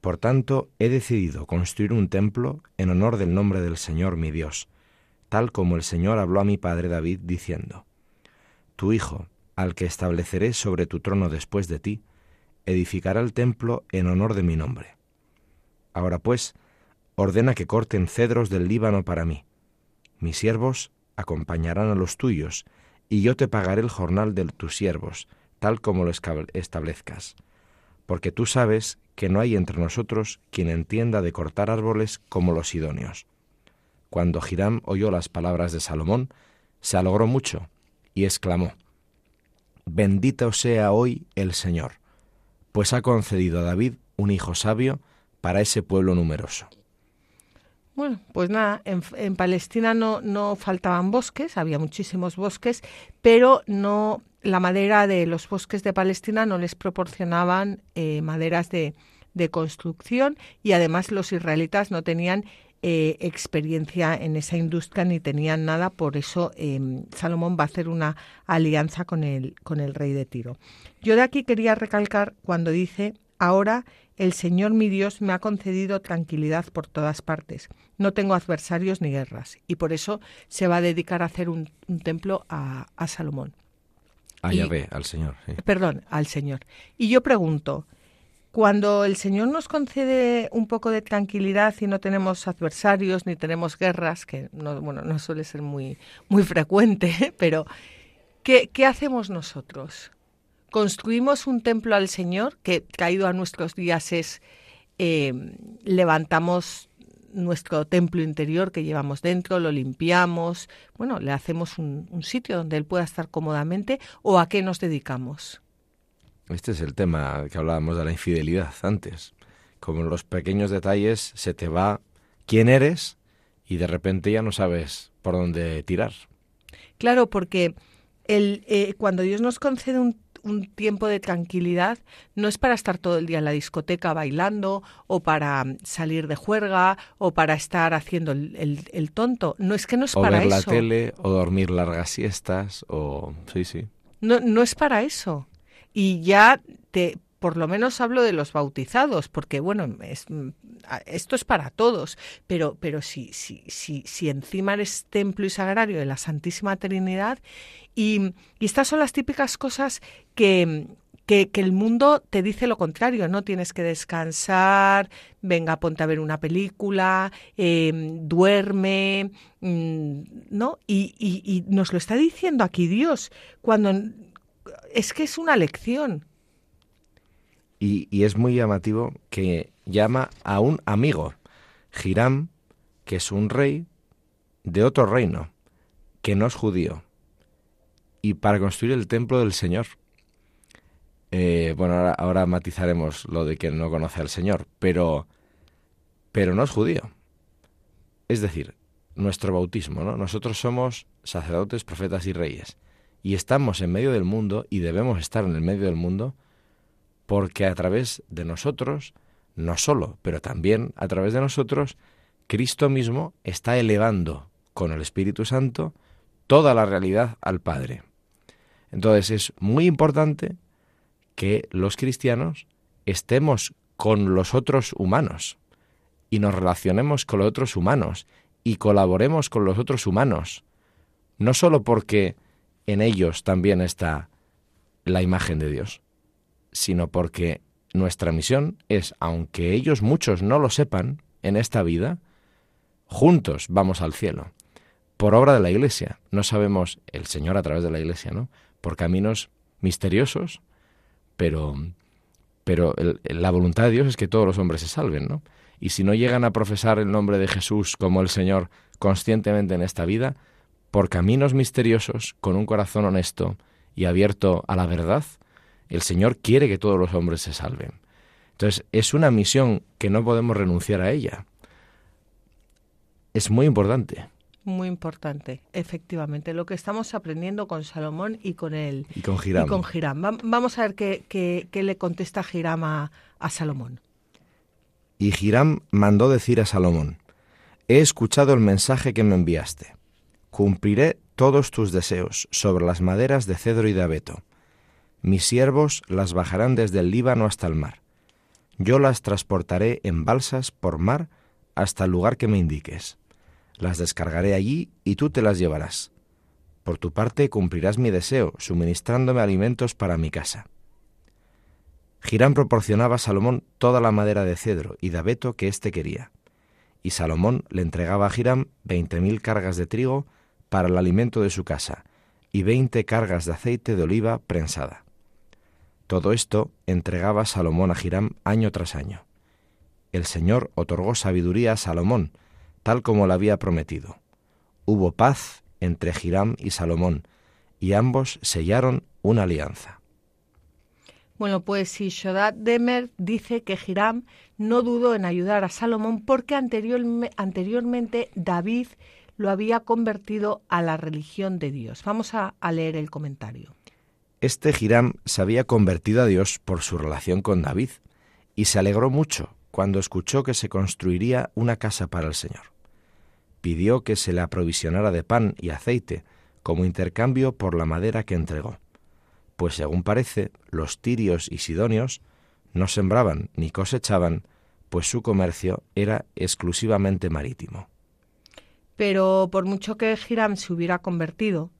Por tanto, he decidido construir un templo en honor del nombre del Señor mi Dios, tal como el Señor habló a mi padre David diciendo, tu Hijo, al que estableceré sobre tu trono después de ti, edificará el templo en honor de mi nombre. Ahora pues, ordena que corten cedros del Líbano para mí. Mis siervos acompañarán a los tuyos, y yo te pagaré el jornal de tus siervos, tal como lo establezcas. Porque tú sabes que no hay entre nosotros quien entienda de cortar árboles como los idóneos. Cuando Hiram oyó las palabras de Salomón, se alogró mucho y exclamó, Bendito sea hoy el Señor, pues ha concedido a David un hijo sabio para ese pueblo numeroso. Bueno, pues nada, en, Palestina no, no faltaban bosques, había muchísimos bosques, pero no la madera de los bosques de Palestina no les proporcionaban eh, maderas de, de construcción y además los israelitas no tenían eh, experiencia en esa industria ni tenían nada, por eso em, Salomón va a hacer una alianza con el, con el rey de Tiro. Yo de aquí quería recalcar cuando dice, ahora el Señor mi Dios me ha concedido tranquilidad por todas partes, no tengo adversarios ni guerras, y por eso se va a dedicar a hacer un, templo a, Salomón. A Yahvé, al Señor. Perdón, al Señor. Y yo pregunto, cuando el Señor nos concede un poco de tranquilidad y no tenemos adversarios ni tenemos guerras, que no, bueno, no suele ser muy, muy frecuente, <laughs> pero ¿qué, ¿qué hacemos nosotros? ¿Construimos un templo al Señor que caído a nuestros días es eh, levantamos nuestro templo interior que llevamos dentro, lo limpiamos, bueno, le hacemos un, un sitio donde Él pueda estar cómodamente o a qué nos dedicamos? Este es el tema que hablábamos de la infidelidad antes. Como en los pequeños detalles se te va quién eres y de repente ya no sabes por dónde tirar. Claro, porque el, eh, cuando Dios nos concede un, un, tiempo de tranquilidad, no es para estar todo el día en la discoteca bailando o para salir de juerga o para estar haciendo el, el, el tonto. No es que no es o para ver eso. la tele o dormir largas siestas o... Sí, sí. No, no es para eso. Y ya te, por lo menos hablo de los bautizados, porque bueno, es, esto es para todos, pero, pero si, si, si, si encima eres templo y sagrario de la Santísima Trinidad, y, estas son las típicas cosas que, que, el mundo te dice lo contrario, no tienes que descansar, venga, ponte a ver una película, eh, duerme, mmm, ¿no? Y, y, y, nos lo está diciendo aquí Dios, cuando es que es una lección. Y, es muy llamativo que llama a un amigo, Hiram, que es un rey de otro reino, que no es judío, y para construir el templo del Señor. Eh, bueno, ahora, ahora, matizaremos lo de que no conoce al Señor, pero, pero no es judío. Es decir, nuestro bautismo, ¿no? Nosotros somos sacerdotes, profetas y reyes, y estamos en medio del mundo y debemos estar en el medio del mundo porque a través de nosotros, no solo, pero también a través de nosotros, Cristo mismo está elevando con el Espíritu Santo toda la realidad al Padre. Entonces es muy importante que los cristianos estemos con los otros humanos y nos relacionemos con los otros humanos y colaboremos con los otros humanos, no solo porque en ellos también está la imagen de Dios, sino porque nuestra misión es, aunque ellos muchos no lo sepan en esta vida, juntos vamos al cielo. Por obra de la Iglesia. No sabemos el Señor a través de la Iglesia, ¿no? Por caminos misteriosos, pero, pero la voluntad de Dios es que todos los hombres se salven, ¿no? Y si no llegan a profesar el nombre de Jesús como el Señor conscientemente en esta vida, por caminos misteriosos, con un corazón honesto y abierto a la verdad, el Señor quiere que todos los hombres se salven. Entonces, es una misión que no podemos renunciar a ella. Es muy importante. Muy importante, efectivamente. Lo que estamos aprendiendo con Salomón y con él. Y con Hiram. Y con Hiram. Vamos a ver qué, qué, qué le contesta Hiram a, a Salomón. Y Hiram mandó decir a Salomón, He escuchado el mensaje que me enviaste. Cumpliré todos tus deseos sobre las maderas de cedro y de abeto. Mis siervos las bajarán desde el Líbano hasta el mar. Yo las transportaré en balsas por mar hasta el lugar que me indiques. Las descargaré allí y tú te las llevarás. Por tu parte cumplirás mi deseo, suministrándome alimentos para mi casa. Girán proporcionaba a Salomón toda la madera de cedro y de abeto que éste quería, y Salomón le entregaba a Girán veinte mil cargas de trigo para el alimento de su casa y veinte cargas de aceite de oliva prensada. Todo esto entregaba Salomón a Hiram año tras año. El Señor otorgó sabiduría a Salomón, tal como le había prometido. Hubo paz entre Hiram y Salomón, y ambos sellaron una alianza. Bueno, pues si Demer dice que Hiram no dudó en ayudar a Salomón porque anterior, anteriormente David lo había convertido a la religión de Dios. Vamos a leer el comentario. Este Hiram se había convertido a Dios por su relación con David y se alegró mucho cuando escuchó que se construiría una casa para el Señor. Pidió que se le aprovisionara de pan y aceite como intercambio por la madera que entregó, pues según parece, los tirios y sidonios no sembraban ni cosechaban, pues su comercio era exclusivamente marítimo. Pero por mucho que Hiram se hubiera convertido,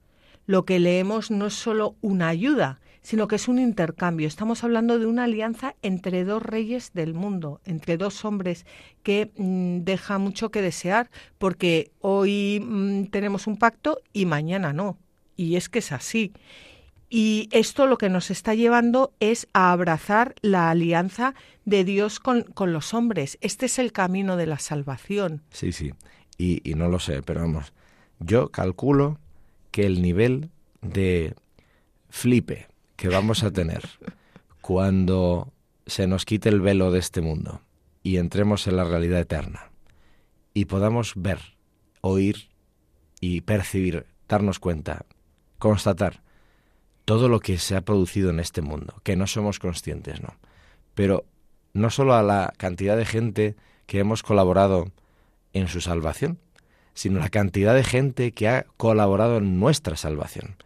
lo que leemos no es solo una ayuda, sino que es un intercambio. Estamos hablando de una alianza entre dos reyes del mundo, entre dos hombres, que mmm, deja mucho que desear, porque hoy mmm, tenemos un pacto y mañana no. Y es que es así. Y esto lo que nos está llevando es a abrazar la alianza de Dios con, con los hombres. Este es el camino de la salvación. Sí, sí. Y no lo sé, pero vamos, yo calculo que el nivel de flipe que vamos a tener cuando se nos quite el velo de este mundo y entremos en la realidad eterna y podamos ver oír y percibir, darnos cuenta, constatar todo lo que se ha producido en este mundo, que no somos conscientes, ¿no? Pero no solo a la cantidad de gente que hemos colaborado en su salvación, sino la cantidad de gente que ha colaborado en nuestra salvación.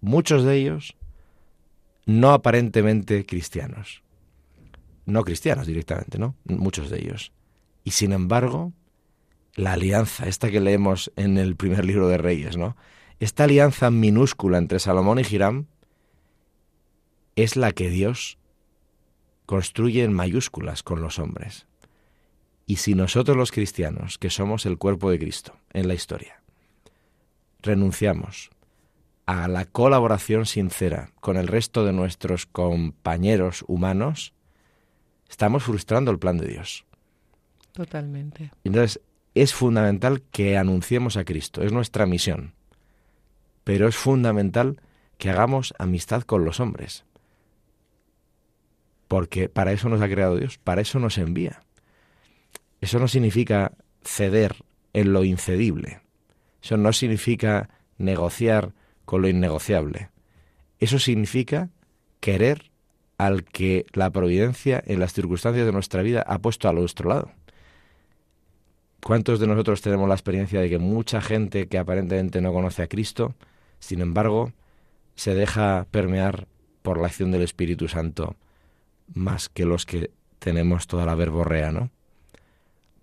Muchos de ellos no aparentemente cristianos. No cristianos directamente, ¿no? Muchos de ellos. Y sin embargo, la alianza, esta que leemos en el primer libro de Reyes, ¿no? Esta alianza minúscula entre Salomón y Hiram es la que Dios construye en mayúsculas con los hombres. Y si nosotros los cristianos, que somos el cuerpo de Cristo en la historia, renunciamos a la colaboración sincera con el resto de nuestros compañeros humanos, estamos frustrando el plan de Dios. Totalmente. Entonces, es fundamental que anunciemos a Cristo, es nuestra misión. Pero es fundamental que hagamos amistad con los hombres. Porque para eso nos ha creado Dios, para eso nos envía. Eso no significa ceder en lo incedible. Eso no significa negociar con lo innegociable. Eso significa querer al que la providencia en las circunstancias de nuestra vida ha puesto a nuestro lado. ¿Cuántos de nosotros tenemos la experiencia de que mucha gente que aparentemente no conoce a Cristo, sin embargo, se deja permear por la acción del Espíritu Santo más que los que tenemos toda la verborrea, ¿no?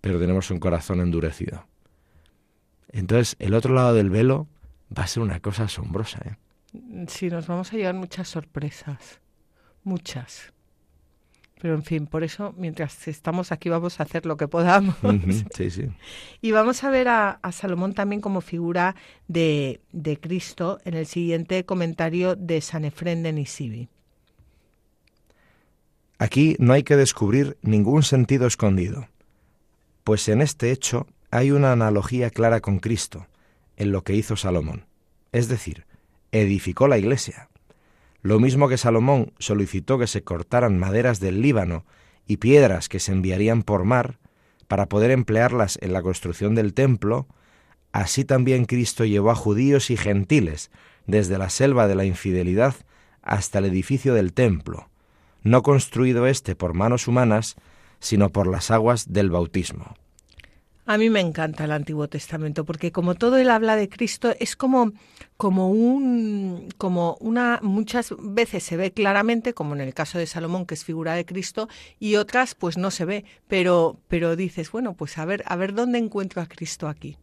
Pero tenemos un corazón endurecido. Entonces, el otro lado del velo va a ser una cosa asombrosa. ¿eh? Sí, nos vamos a llevar muchas sorpresas, muchas. Pero en fin, por eso, mientras estamos aquí, vamos a hacer lo que podamos. <laughs> sí, sí. Y vamos a ver a, Salomón también como figura de, de, Cristo en el siguiente comentario de San Efrén de Nisibi. Aquí no hay que descubrir ningún sentido escondido pues en este hecho hay una analogía clara con Cristo, en lo que hizo Salomón. Es decir, edificó la iglesia. Lo mismo que Salomón solicitó que se cortaran maderas del Líbano y piedras que se enviarían por mar para poder emplearlas en la construcción del templo, así también Cristo llevó a judíos y gentiles desde la selva de la infidelidad hasta el edificio del templo, no construido éste por manos humanas, sino por las aguas del bautismo. A mí me encanta el Antiguo Testamento porque como todo él habla de Cristo es como como un como una muchas veces se ve claramente como en el caso de Salomón que es figura de Cristo y otras pues no se ve, pero pero dices, bueno, pues a ver a ver dónde encuentro a Cristo aquí.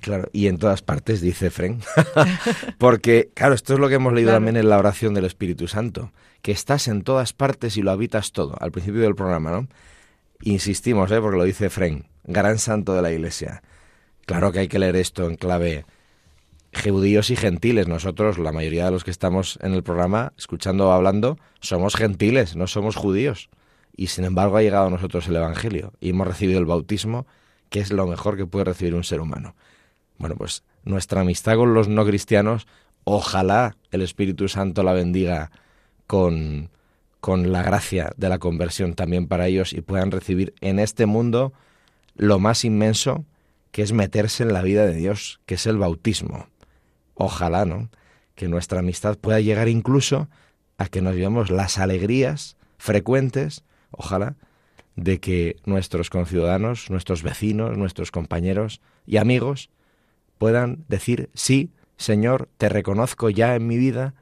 Claro, y en todas partes dice Fren. <laughs> Porque, claro, esto es lo que hemos leído también en la oración del Espíritu Santo, que estás en todas partes y lo habitas todo, al principio del programa, ¿no? Insistimos, ¿eh? porque lo dice Fren, gran santo de la Iglesia. Claro que hay que leer esto en clave judíos y gentiles. Nosotros, la mayoría de los que estamos en el programa, escuchando o hablando, somos gentiles, no somos judíos. Y sin embargo ha llegado a nosotros el Evangelio y hemos recibido el bautismo, que es lo mejor que puede recibir un ser humano. Bueno, pues nuestra amistad con los no cristianos, ojalá el Espíritu Santo la bendiga con, con la gracia de la conversión también para ellos y puedan recibir en este mundo lo más inmenso que es meterse en la vida de Dios, que es el bautismo. Ojalá, ¿no? Que nuestra amistad pueda llegar incluso a que nos llevemos las alegrías frecuentes, ojalá, de que nuestros conciudadanos, nuestros vecinos, nuestros compañeros y amigos puedan decir, sí, Señor, te reconozco ya en mi vida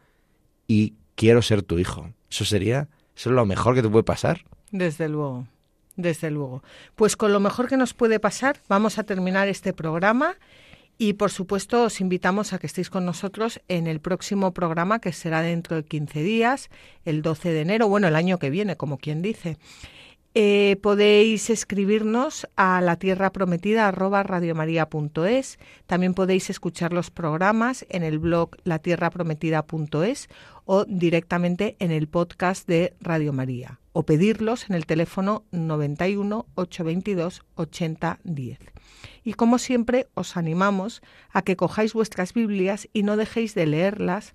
y quiero ser tu hijo. Eso sería, eso es lo mejor que te puede pasar. Desde luego, desde luego. Pues con lo mejor que nos puede pasar, vamos a terminar este programa. Y por supuesto os invitamos a que estéis con nosotros en el próximo programa que será dentro de 15 días, el 12 de enero, bueno, el año que viene, como quien dice. Eh, podéis escribirnos a la tierra prometida radiomaria.es. También podéis escuchar los programas en el blog latierraprometida.es o directamente en el podcast de Radio María o pedirlos en el teléfono 91 822 8010. Y como siempre os animamos a que cojáis vuestras Biblias y no dejéis de leerlas